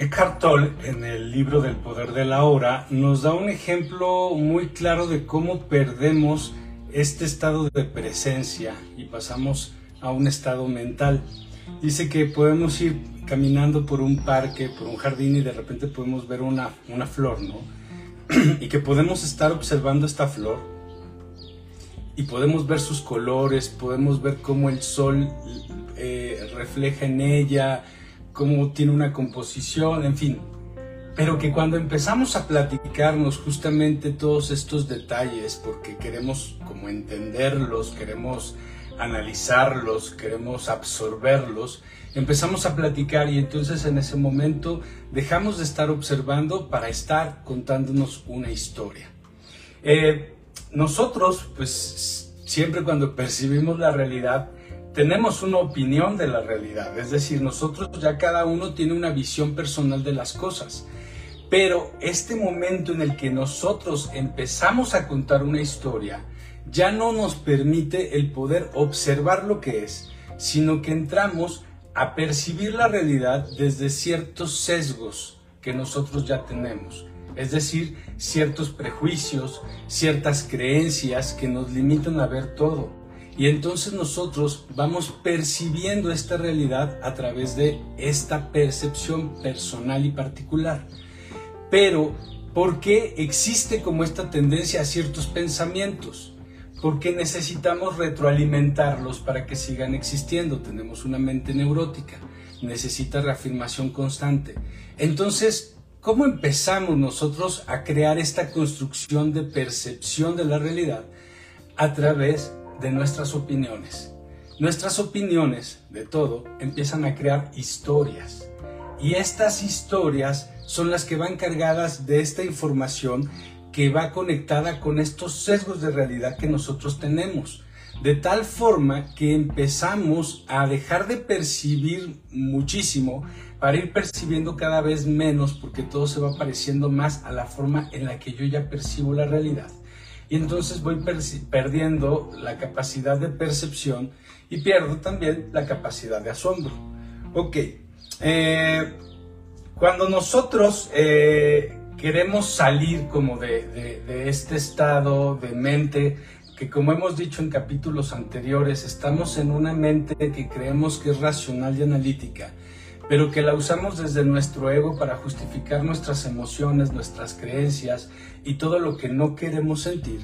Eckhart Tolle, en el libro del poder de la hora, nos da un ejemplo muy claro de cómo perdemos este estado de presencia y pasamos a un estado mental. Dice que podemos ir caminando por un parque, por un jardín y de repente podemos ver una, una flor, ¿no? y que podemos estar observando esta flor y podemos ver sus colores, podemos ver cómo el sol eh, refleja en ella, cómo tiene una composición, en fin. Pero que cuando empezamos a platicarnos justamente todos estos detalles, porque queremos como entenderlos, queremos analizarlos, queremos absorberlos, empezamos a platicar y entonces en ese momento dejamos de estar observando para estar contándonos una historia. Eh, nosotros, pues siempre cuando percibimos la realidad, tenemos una opinión de la realidad, es decir, nosotros ya cada uno tiene una visión personal de las cosas. Pero este momento en el que nosotros empezamos a contar una historia ya no nos permite el poder observar lo que es, sino que entramos a percibir la realidad desde ciertos sesgos que nosotros ya tenemos, es decir, ciertos prejuicios, ciertas creencias que nos limitan a ver todo. Y entonces nosotros vamos percibiendo esta realidad a través de esta percepción personal y particular. Pero, ¿por qué existe como esta tendencia a ciertos pensamientos? Porque necesitamos retroalimentarlos para que sigan existiendo. Tenemos una mente neurótica, necesita reafirmación constante. Entonces, ¿cómo empezamos nosotros a crear esta construcción de percepción de la realidad? A través nuestras opiniones. Nuestras opiniones, de todo, empiezan a crear historias. Y estas historias son las que van cargadas de esta información que va conectada con estos sesgos de realidad que nosotros tenemos. De tal forma que empezamos a dejar de percibir muchísimo para ir percibiendo cada vez menos porque todo se va pareciendo más a la forma en la que yo ya percibo la realidad y entonces voy perdiendo la capacidad de percepción y pierdo también la capacidad de asombro. Ok, eh, cuando nosotros eh, queremos salir como de, de este estado de mente, que como hemos dicho en capítulos anteriores, estamos en una mente que creemos que es racional y analítica, pero que la usamos desde nuestro ego para justificar nuestras emociones, nuestras creencias y todo lo que no queremos sentir,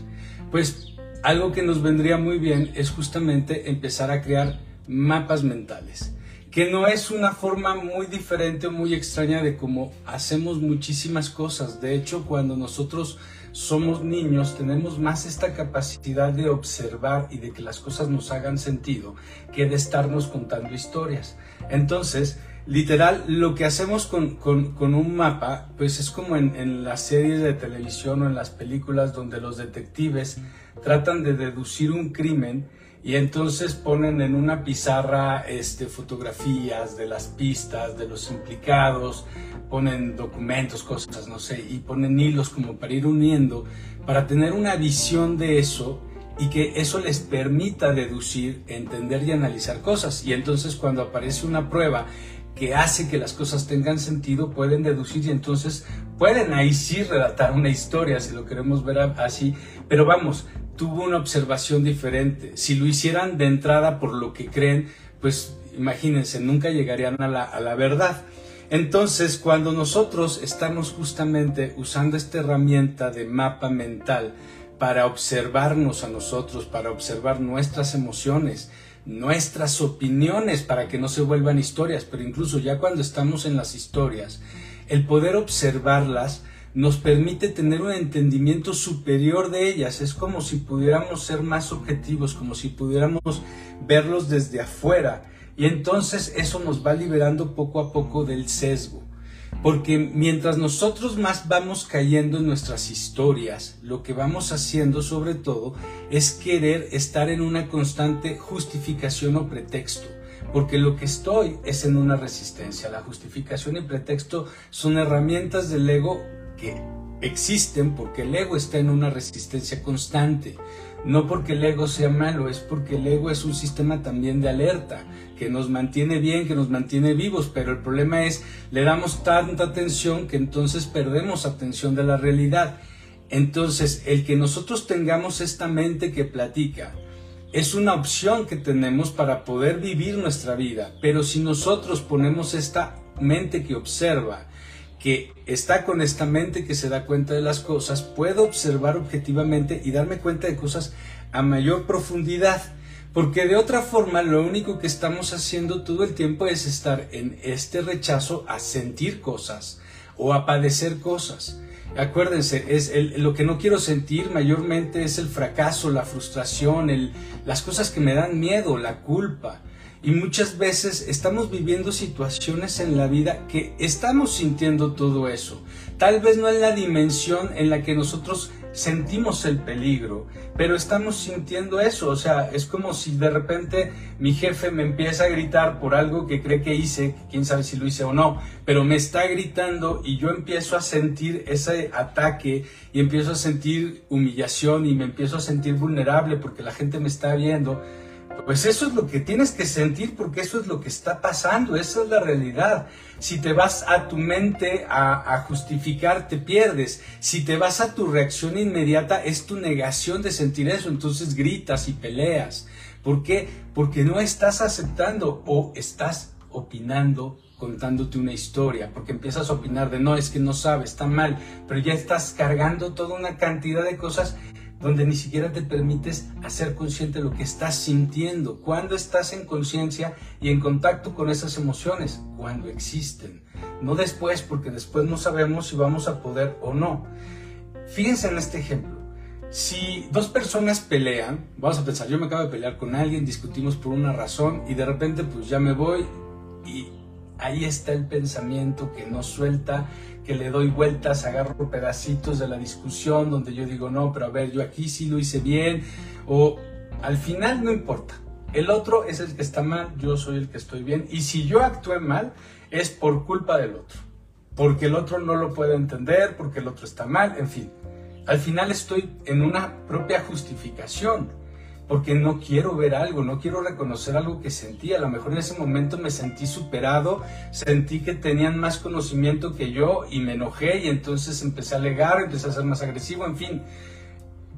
pues algo que nos vendría muy bien es justamente empezar a crear mapas mentales, que no es una forma muy diferente o muy extraña de cómo hacemos muchísimas cosas. De hecho, cuando nosotros somos niños tenemos más esta capacidad de observar y de que las cosas nos hagan sentido que de estarnos contando historias. Entonces, literal, lo que hacemos con, un mapa, pues es como en, las series de televisión o en las películas donde los detectives tratan de deducir un crimen y entonces ponen en una pizarra este, fotografías de las pistas, de los implicados, ponen documentos, cosas, no sé, y ponen hilos como para ir uniendo, para tener una visión de eso y que eso les permita deducir, entender y analizar cosas. Y entonces cuando aparece una prueba que hace que las cosas tengan sentido, pueden deducir y entonces pueden ahí sí relatar una historia, si lo queremos ver así, pero vamos, tuvo una observación diferente. Si lo hicieran de entrada por lo que creen, pues imagínense, nunca llegarían a la, a la verdad. Entonces, cuando nosotros estamos justamente usando esta herramienta de mapa mental para observarnos a nosotros, para observar nuestras emociones, nuestras opiniones para que no se vuelvan historias, pero incluso ya cuando estamos en las historias, el poder observarlas nos permite tener un entendimiento superior de ellas. Es como si pudiéramos ser más objetivos, como si pudiéramos verlos desde afuera. Y entonces eso nos va liberando poco a poco del sesgo. Porque mientras nosotros más vamos cayendo en nuestras historias, lo que vamos haciendo sobre todo es querer estar en una constante justificación o pretexto. Porque lo que estoy es en una resistencia. La justificación y pretexto son herramientas del ego que existen porque el ego está en una resistencia constante. No porque el ego sea malo, es porque el ego es un sistema también de alerta, que nos mantiene bien, que nos mantiene vivos, pero el problema es, le damos tanta atención que entonces perdemos atención de la realidad. Entonces, el que nosotros tengamos esta mente que platica, es una opción que tenemos para poder vivir nuestra vida, pero si nosotros ponemos esta mente que observa, que está con esta mente que se da cuenta de las cosas, puedo observar objetivamente y darme cuenta de cosas a mayor profundidad. Porque de otra forma lo único que estamos haciendo todo el tiempo es estar en este rechazo a sentir cosas o a padecer cosas. Acuérdense, es lo que no quiero sentir mayormente es el fracaso, la frustración, las cosas que me dan miedo, la culpa. Y muchas veces estamos viviendo situaciones en la vida que estamos sintiendo todo eso. Tal vez no en la dimensión en la que nosotros sentimos el peligro, pero estamos sintiendo eso. O sea, es como si de repente mi jefe me empieza a gritar por algo que cree que hice, quién sabe si lo hice o no, pero me está gritando y yo empiezo a sentir ese ataque y empiezo a sentir humillación y me empiezo a sentir vulnerable porque la gente me está viendo pues eso es lo que tienes que sentir porque eso es lo que está pasando, esa es la realidad. Si te vas a tu mente a, justificar, te pierdes. Si te vas a tu reacción inmediata, es tu negación de sentir eso, entonces gritas y peleas. ¿Por qué? Porque no estás aceptando o estás opinando contándote una historia, porque empiezas a opinar de no, es que no sabes, está mal, pero ya estás cargando toda una cantidad de cosas donde ni siquiera te permites hacer consciente de lo que estás sintiendo. Cuando estás en conciencia y en contacto con esas emociones? Cuando existen. No después, porque después no sabemos si vamos a poder o no. Fíjense en este ejemplo. Si dos personas pelean, vamos a pensar, yo me acabo de pelear con alguien, discutimos por una razón y de repente pues ya me voy y ahí está el pensamiento que no suelta, que le doy vueltas, agarro pedacitos de la discusión donde yo digo, no, pero a ver, yo aquí sí lo hice bien, o al final no importa. El otro es el que está mal, yo soy el que estoy bien, y si yo actué mal, es por culpa del otro, porque el otro no lo puede entender, porque el otro está mal, en fin. Al final estoy en una propia justificación porque no quiero ver algo, no quiero reconocer algo que sentí. A lo mejor en ese momento me sentí superado, sentí que tenían más conocimiento que yo y me enojé y entonces empecé a alegar, empecé a ser más agresivo, en fin,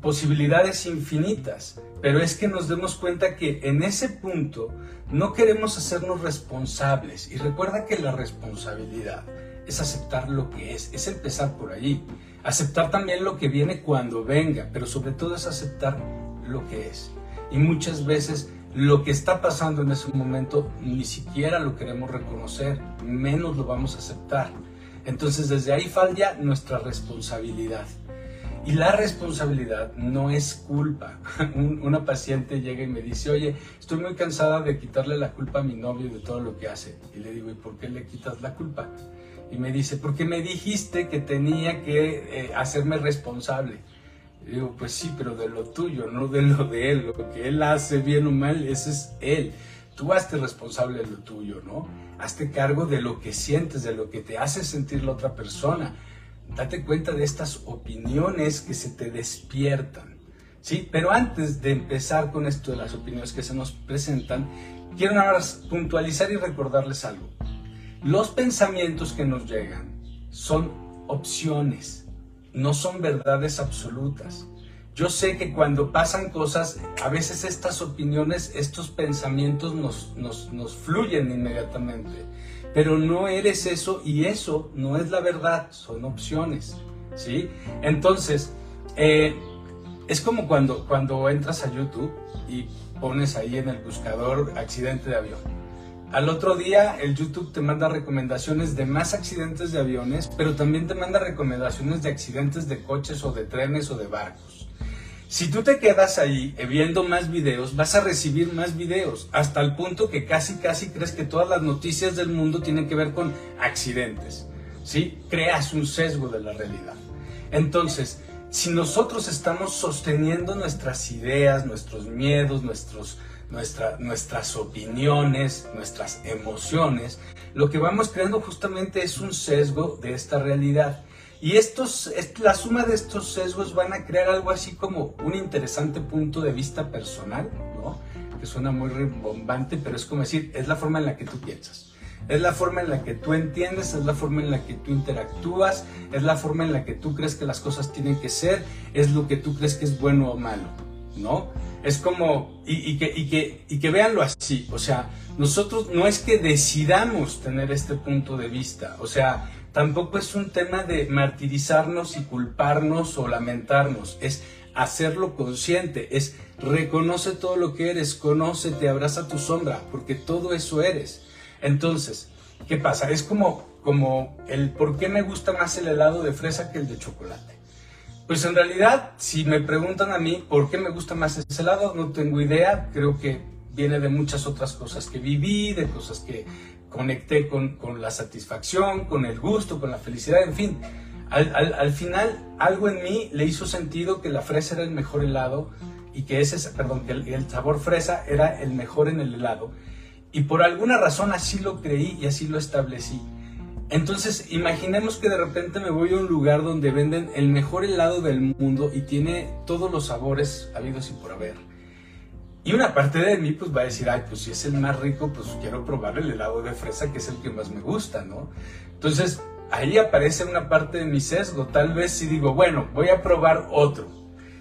posibilidades infinitas. Pero es que nos demos cuenta que en ese punto no queremos hacernos responsables. Y recuerda que la responsabilidad es aceptar lo que es, es empezar por allí. Aceptar también lo que viene cuando venga, pero sobre todo es aceptar lo que es. Y muchas veces lo que está pasando en ese momento ni siquiera lo queremos reconocer, menos lo vamos a aceptar. Entonces desde ahí falla nuestra responsabilidad. Y la responsabilidad no es culpa. una paciente llega y me dice, oye, estoy muy cansada de quitarle la culpa a mi novio de todo lo que hace. Y le digo, ¿y por qué le quitas la culpa? Y me dice, porque me dijiste que tenía que eh, hacerme responsable digo, pues sí, pero de lo tuyo, no de lo de él. Lo que él hace bien o mal, ese es él. Tú hazte responsable de lo tuyo, ¿no? Hazte cargo de lo que sientes, de lo que te hace sentir la otra persona. Date cuenta de estas opiniones que se te despiertan. ¿Sí? Pero antes de empezar con esto de las opiniones que se nos presentan, quiero nada más puntualizar y recordarles algo. Los pensamientos que nos llegan son opciones no son verdades absolutas. Yo sé que cuando pasan cosas, a veces estas opiniones, estos pensamientos nos, nos, fluyen inmediatamente. Pero no eres eso y eso no es la verdad, son opciones. ¿sí? Entonces, eh, es como cuando, cuando entras a YouTube y pones ahí en el buscador accidente de avión al otro día el YouTube te manda recomendaciones de más accidentes de aviones, pero también te manda recomendaciones de accidentes de coches o de trenes o de barcos. Si tú te quedas ahí eh, viendo más videos, vas a recibir más videos, hasta el punto que casi casi crees que todas las noticias del mundo tienen que ver con accidentes. ¿Sí? Creas un sesgo de la realidad. Entonces, si nosotros estamos sosteniendo nuestras ideas, nuestros miedos, nuestros nuestras opiniones, nuestras emociones, lo que vamos creando justamente es un sesgo de esta realidad. Y estos, la suma de estos sesgos van a crear algo así como un interesante punto de vista personal, ¿no? Que suena muy rimbombante, pero es como decir, es la forma en la que tú piensas. Es la forma en la que tú entiendes, es la forma en la que tú interactúas, es la forma en la que tú crees que las cosas tienen que ser, es lo que tú crees que es bueno o malo, ¿no? Es como, y, que, y, que, y que véanlo así, o sea, nosotros no es que decidamos tener este punto de vista, o sea, tampoco es un tema de martirizarnos y culparnos o lamentarnos, es hacerlo consciente, es reconoce todo lo que eres, conócete, abraza tu sombra, porque todo eso eres. Entonces, ¿qué pasa? Es como, como el por qué me gusta más el helado de fresa que el de chocolate. Pues en realidad, si me preguntan a mí por qué me gusta más ese helado, no tengo idea. Creo que viene de muchas otras cosas que viví, de cosas que conecté con, con la satisfacción, con el gusto, con la felicidad, en fin. Al, al, al, final, algo en mí le hizo sentido que la fresa era el mejor helado y que ese, perdón, que el, el sabor fresa era el mejor en el helado. Y por alguna razón así lo creí y así lo establecí. Entonces, imaginemos que de repente me voy a un lugar donde venden el mejor helado del mundo y tiene todos los sabores habidos y por haber. Y una parte de mí pues va a decir, ay, pues si es el más rico, pues quiero probar el helado de fresa, que es el que más me gusta, ¿no? Entonces, ahí aparece una parte de mi sesgo. Tal vez si digo, bueno, voy a probar otro.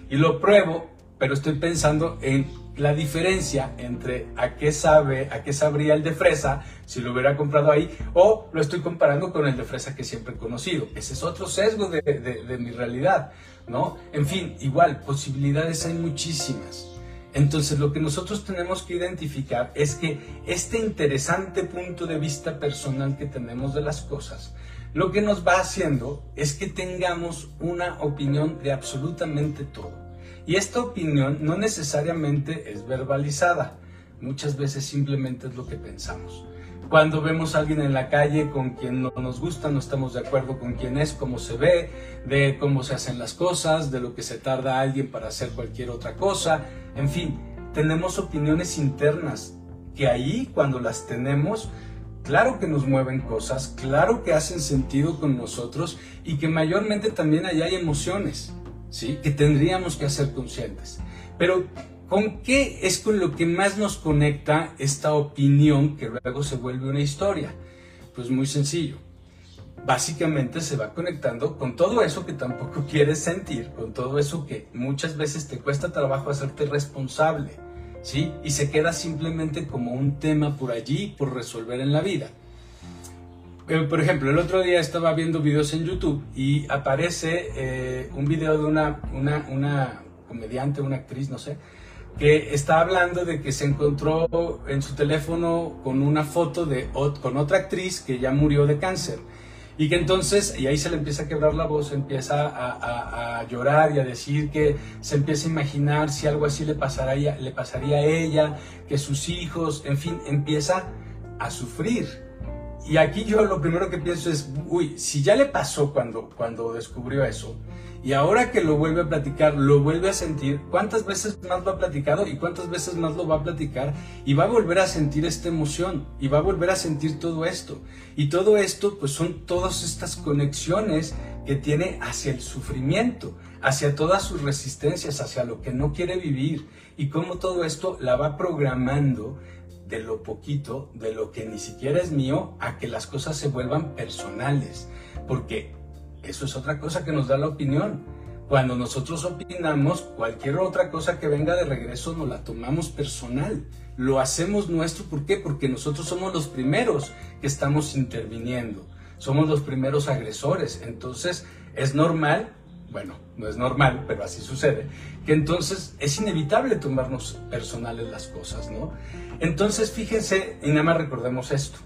Y lo pruebo, pero estoy pensando en la diferencia entre a qué sabe, a qué sabría el de fresa si lo hubiera comprado ahí, o lo estoy comparando con el de fresa que siempre he conocido. Ese es otro sesgo de, de mi realidad, ¿no? En fin, igual, posibilidades hay muchísimas. Entonces lo que nosotros tenemos que identificar es que este interesante punto de vista personal que tenemos de las cosas, lo que nos va haciendo es que tengamos una opinión de absolutamente todo. Y esta opinión no necesariamente es verbalizada, muchas veces simplemente es lo que pensamos. Cuando vemos a alguien en la calle con quien no nos gusta, no estamos de acuerdo con quién es, cómo se ve, de cómo se hacen las cosas, de lo que se tarda alguien para hacer cualquier otra cosa, en fin, tenemos opiniones internas que ahí cuando las tenemos, claro que nos mueven cosas, claro que hacen sentido con nosotros y que mayormente también ahí hay emociones. Que tendríamos que hacer conscientes. Pero, ¿con qué es con lo que más nos conecta esta opinión que luego se vuelve una historia? Pues muy sencillo. Básicamente se va conectando con todo eso que tampoco quieres sentir, con todo eso que muchas veces te cuesta trabajo hacerte responsable, ¿sí? Y se queda simplemente como un tema por allí, por resolver en la vida. Eh, por ejemplo, el otro día estaba viendo videos en YouTube y aparece eh, un video de una, una, una comediante, una actriz, no sé, que está hablando de que se encontró en su teléfono con una foto de con otra actriz que ya murió de cáncer. Y que entonces, y ahí se le empieza a quebrar la voz, empieza a, a, llorar y a decir que se empieza a imaginar si algo así le pasaría, le pasaría a ella, que sus hijos, en fin, empieza a sufrir y aquí yo lo primero que pienso es, uy, si ya le pasó cuando, cuando descubrió eso, y ahora que lo vuelve a platicar, lo vuelve a sentir, ¿cuántas veces más lo ha platicado y cuántas veces más lo va a platicar? Y va a volver a sentir esta emoción, y va a volver a sentir todo esto. Y todo esto, pues son todas estas conexiones que tiene hacia el sufrimiento, hacia todas sus resistencias, hacia lo que no quiere vivir, y cómo todo esto la va programando de lo poquito, de lo que ni siquiera es mío, a que las cosas se vuelvan personales. Porque eso es otra cosa que nos da la opinión. Cuando nosotros opinamos, cualquier otra cosa que venga de regreso nos la tomamos personal. Lo hacemos nuestro, ¿por qué? Porque nosotros somos los primeros que estamos interviniendo. Somos los primeros agresores. Entonces, es normal bueno, no es normal, pero así sucede, que entonces es inevitable tomarnos personales las cosas, ¿no? Entonces, fíjense, y nada más recordemos esto.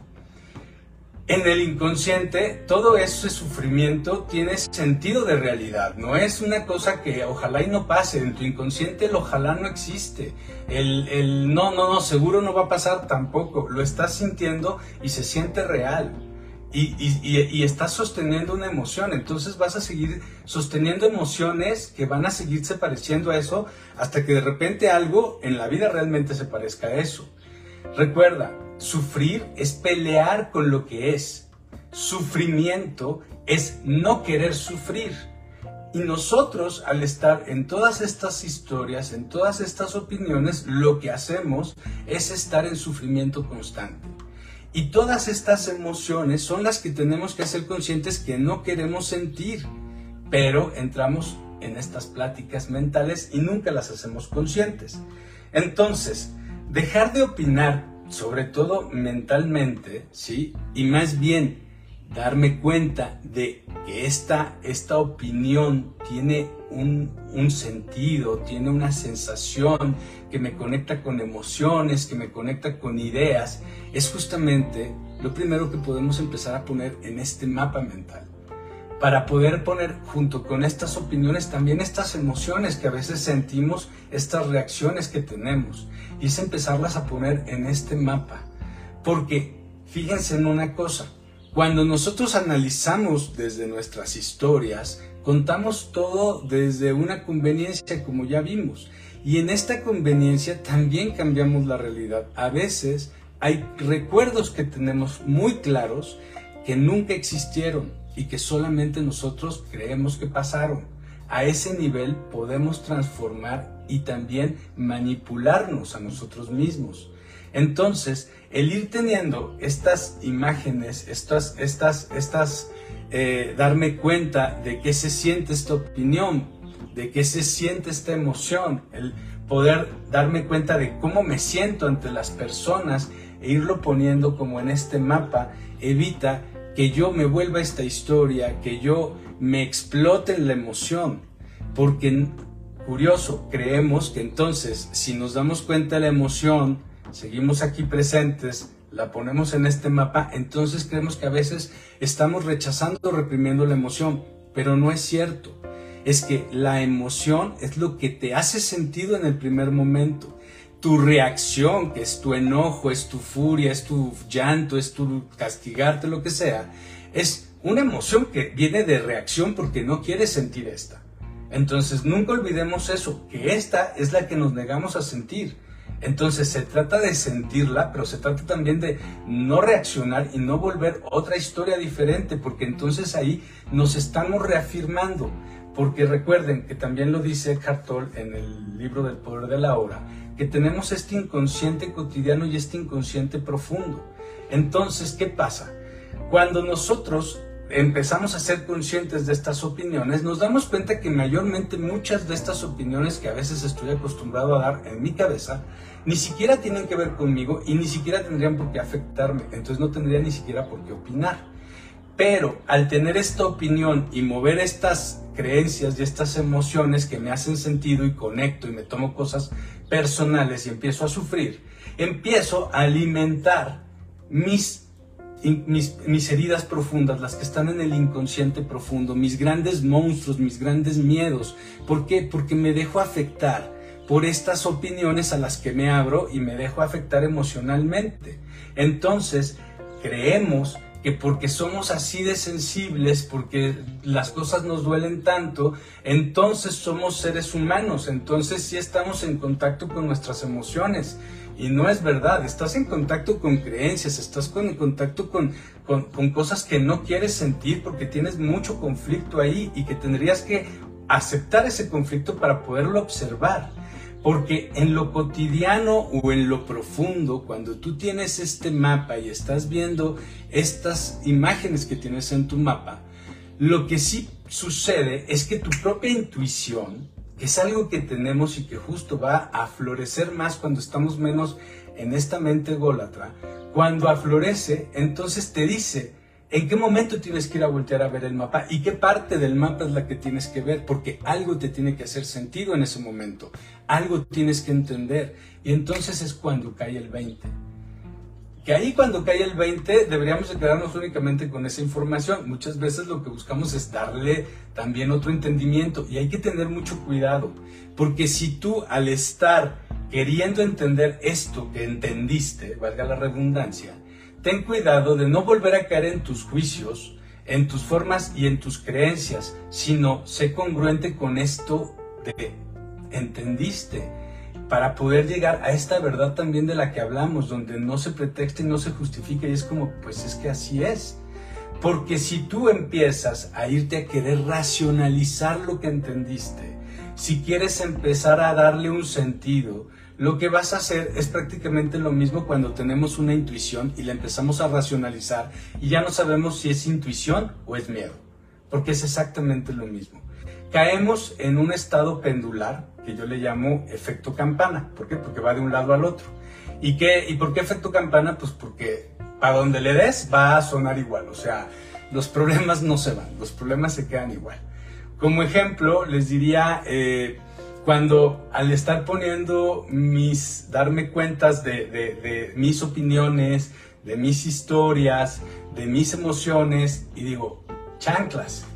En el inconsciente, todo ese sufrimiento tiene sentido de realidad, no es una cosa que ojalá y no pase, en tu inconsciente el ojalá no existe, el, el no, no, no, seguro no va a pasar tampoco, lo estás sintiendo y se siente real y, y, estás sosteniendo una emoción. Entonces vas a seguir sosteniendo emociones que van a seguirse pareciendo a eso hasta que de repente algo en la vida realmente se parezca a eso. Recuerda, sufrir es pelear con lo que es. sufrimiento es no querer sufrir. Y nosotros, al estar en todas estas historias, en todas estas opiniones, lo que hacemos es estar en sufrimiento constante. Y todas estas emociones son las que tenemos que ser conscientes que no queremos sentir, pero entramos en estas pláticas mentales y nunca las hacemos conscientes. Entonces, dejar de opinar, sobre todo mentalmente, ¿sí? Y más bien darme cuenta de que esta, esta opinión tiene un, un, sentido, tiene una sensación que me conecta con emociones, que me conecta con ideas, es justamente lo primero que podemos empezar a poner en este mapa mental. Para poder poner junto con estas opiniones también estas emociones que a veces sentimos, estas reacciones que tenemos, y es empezarlas a poner en este mapa. Porque fíjense en una cosa, cuando nosotros analizamos desde nuestras historias, contamos todo desde una conveniencia, como ya vimos. Y en esta conveniencia también cambiamos la realidad. A veces hay recuerdos que tenemos muy claros que nunca existieron y que solamente nosotros creemos que pasaron. A ese nivel podemos transformar y también manipularnos a nosotros mismos. Entonces, el ir teniendo estas imágenes, estas, estas, estas, eh, darme cuenta de qué se siente esta opinión, de qué se siente esta emoción, el poder darme cuenta de cómo me siento ante las personas e irlo poniendo como en este mapa, evita que yo me vuelva esta historia, que yo me explote en la emoción, porque curioso, creemos que entonces si nos damos cuenta de la emoción, seguimos aquí presentes, la ponemos en este mapa, entonces creemos que a veces estamos rechazando o reprimiendo la emoción, pero no es cierto. Es que la emoción es lo que te hace sentido en el primer momento. Tu reacción, que es tu enojo, es tu furia, es tu llanto, es tu castigarte, lo que sea, es una emoción que viene de reacción porque no quieres sentir esta. Entonces nunca olvidemos eso, que esta es la que nos negamos a sentir entonces se trata de sentirla, pero se trata también de no reaccionar y no volver otra historia diferente, porque entonces ahí nos estamos reafirmando. Porque recuerden que también lo dice Eckhart en el libro del poder de la hora, que tenemos este inconsciente cotidiano y este inconsciente profundo. Entonces, ¿qué pasa? Cuando nosotros empezamos a ser conscientes de estas opiniones, nos damos cuenta que mayormente muchas de estas opiniones que a veces estoy acostumbrado a dar en mi cabeza, ni siquiera tienen que ver conmigo y ni siquiera tendrían por qué afectarme, entonces no tendría ni siquiera por qué opinar. Pero al tener esta opinión y mover estas creencias y estas emociones que me hacen sentido y conecto y me tomo cosas personales y empiezo a sufrir, empiezo a alimentar mis mis, heridas profundas, las que están en el inconsciente profundo, mis grandes monstruos, mis grandes miedos. ¿Por qué? Porque me dejo afectar por estas opiniones a las que me abro y me dejo afectar emocionalmente. Entonces, creemos que porque somos así de sensibles, porque las cosas nos duelen tanto, entonces somos seres humanos, entonces sí estamos en contacto con nuestras emociones. Y no es verdad, estás en contacto con creencias, estás en contacto con, con, cosas que no quieres sentir porque tienes mucho conflicto ahí y que tendrías que aceptar ese conflicto para poderlo observar. Porque en lo cotidiano o en lo profundo, cuando tú tienes este mapa y estás viendo estas imágenes que tienes en tu mapa, lo que sí sucede es que tu propia intuición es algo que tenemos y que justo va a florecer más cuando estamos menos en esta mente ególatra. Cuando aflorece, entonces te dice en qué momento tienes que ir a voltear a ver el mapa y qué parte del mapa es la que tienes que ver, porque algo te tiene que hacer sentido en ese momento, algo tienes que entender. Y entonces es cuando cae el 20 que ahí cuando cae el 20 deberíamos de quedarnos únicamente con esa información. Muchas veces lo que buscamos es darle también otro entendimiento y hay que tener mucho cuidado, porque si tú al estar queriendo entender esto que entendiste, valga la redundancia, ten cuidado de no volver a caer en tus juicios, en tus formas y en tus creencias, sino sé congruente con esto de entendiste para poder llegar a esta verdad también de la que hablamos, donde no se pretexta y no se justifica y es como, pues es que así es. Porque si tú empiezas a irte a querer racionalizar lo que entendiste, si quieres empezar a darle un sentido, lo que vas a hacer es prácticamente lo mismo cuando tenemos una intuición y la empezamos a racionalizar y ya no sabemos si es intuición o es miedo, porque es exactamente lo mismo. Caemos en un estado pendular que yo le llamo efecto campana. ¿Por qué? Porque va de un lado al otro. ¿Y, qué, ¿Y por qué efecto campana? Pues porque para donde le des va a sonar igual. O sea, los problemas no se van, los problemas se quedan igual. Como ejemplo, les diría, eh, cuando al estar poniendo mis, darme cuentas de, de, de, mis opiniones, de mis historias, de mis emociones, y digo, chanclas,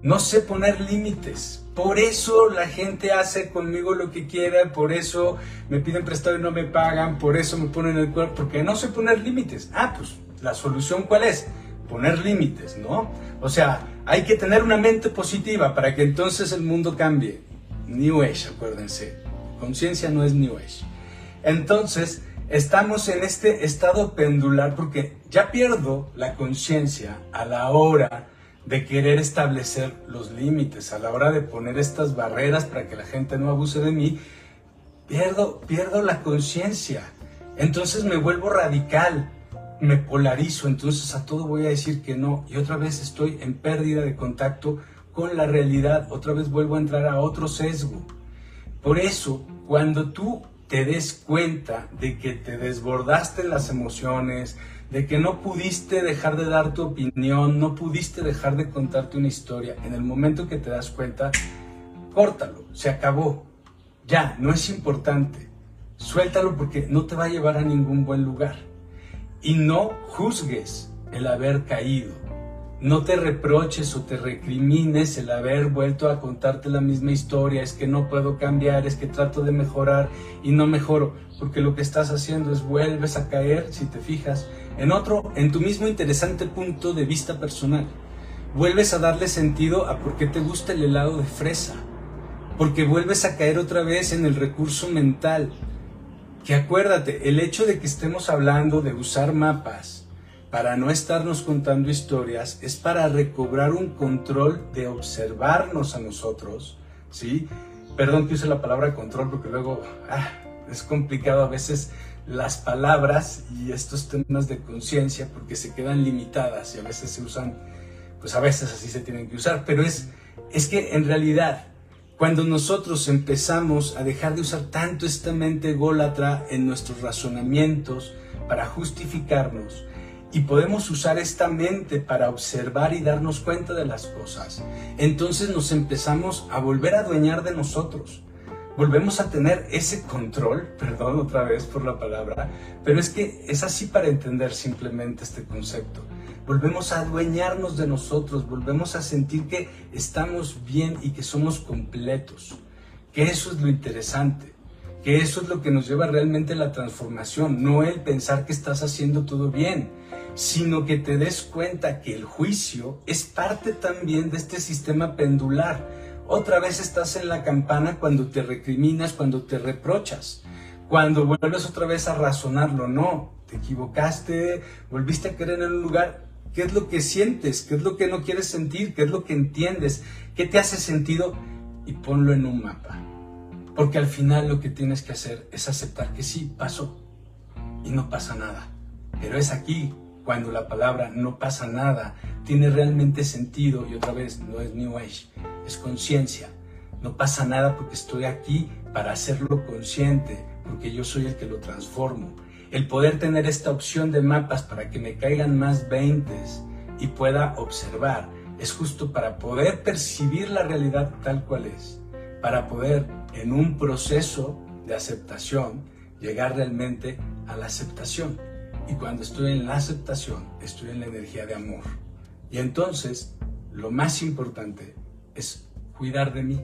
no sé poner límites. Por eso la gente hace conmigo lo que quiera, por eso me piden prestado y no me pagan, por eso me ponen el cuerpo, porque no sé poner límites. Ah, pues la solución cuál es? Poner límites, ¿no? O sea, hay que tener una mente positiva para que entonces el mundo cambie. New Age, acuérdense. Conciencia no es New Age. Entonces, estamos en este estado pendular porque ya pierdo la conciencia a la hora de querer establecer los límites, a la hora de poner estas barreras para que la gente no abuse de mí, pierdo, pierdo la conciencia. Entonces me vuelvo radical, me polarizo, entonces a todo voy a decir que no y otra vez estoy en pérdida de contacto con la realidad, otra vez vuelvo a entrar a otro sesgo. Por eso, cuando tú te des cuenta de que te desbordaste las emociones, de que no pudiste dejar de dar tu opinión, no pudiste dejar de contarte una historia, en el momento que te das cuenta, córtalo, se acabó, ya, no es importante, suéltalo porque no te va a llevar a ningún buen lugar. Y no juzgues el haber caído, no te reproches o te recrimines el haber vuelto a contarte la misma historia, es que no puedo cambiar, es que trato de mejorar y no mejoro, porque lo que estás haciendo es vuelves a caer, si te fijas, en otro, en tu mismo interesante punto de vista personal. Vuelves a darle sentido a por qué te gusta el helado de fresa. Porque vuelves a caer otra vez en el recurso mental. Que acuérdate, el hecho de que estemos hablando de usar mapas para no estarnos contando historias es para recobrar un control de observarnos a nosotros, ¿sí? Perdón que use la palabra control porque luego ah, es complicado a veces las palabras y estos temas de conciencia porque se quedan limitadas y a veces se usan, pues a veces así se tienen que usar, pero es, es que en realidad cuando nosotros empezamos a dejar de usar tanto esta mente ególatra en nuestros razonamientos para justificarnos y podemos usar esta mente para observar y darnos cuenta de las cosas, entonces nos empezamos a volver a adueñar de nosotros volvemos a tener ese control, perdón otra vez por la palabra, pero es que es así para entender simplemente este concepto. Volvemos a adueñarnos de nosotros, volvemos a sentir que estamos bien y que somos completos, que eso es lo interesante, que eso es lo que nos lleva realmente a la transformación, no el pensar que estás haciendo todo bien, sino que te des cuenta que el juicio es parte también de este sistema pendular otra vez estás en la campana cuando te recriminas, cuando te reprochas, cuando vuelves otra vez a razonarlo. No, te equivocaste, volviste a querer en un lugar. ¿Qué es lo que sientes? ¿Qué es lo que no quieres sentir? ¿Qué es lo que entiendes? ¿Qué te hace sentido? Y ponlo en un mapa. Porque al final lo que tienes que hacer es aceptar que sí, pasó. Y no pasa nada. Pero es aquí cuando la palabra no pasa nada tiene realmente sentido y otra vez no es New Age, es conciencia. No pasa nada porque estoy aquí para hacerlo consciente, porque yo soy el que lo transformo. El poder tener esta opción de mapas para que me caigan más veintes y pueda observar es justo para poder percibir la realidad tal cual es, para poder en un proceso de aceptación llegar realmente a la aceptación. Y cuando estoy en la aceptación, estoy en la energía de amor. Y entonces, lo más importante es cuidar de mí,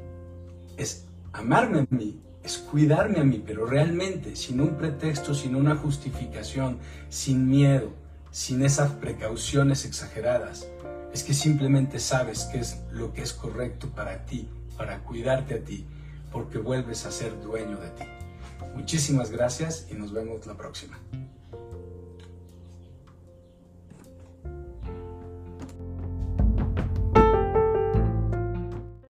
es amarme a mí, es cuidarme a mí, pero realmente sin un pretexto, sin una justificación, sin miedo, sin esas precauciones exageradas. Es que simplemente sabes qué es lo que es correcto para ti, para cuidarte a ti, porque vuelves a ser dueño de ti. Muchísimas gracias y nos vemos la próxima.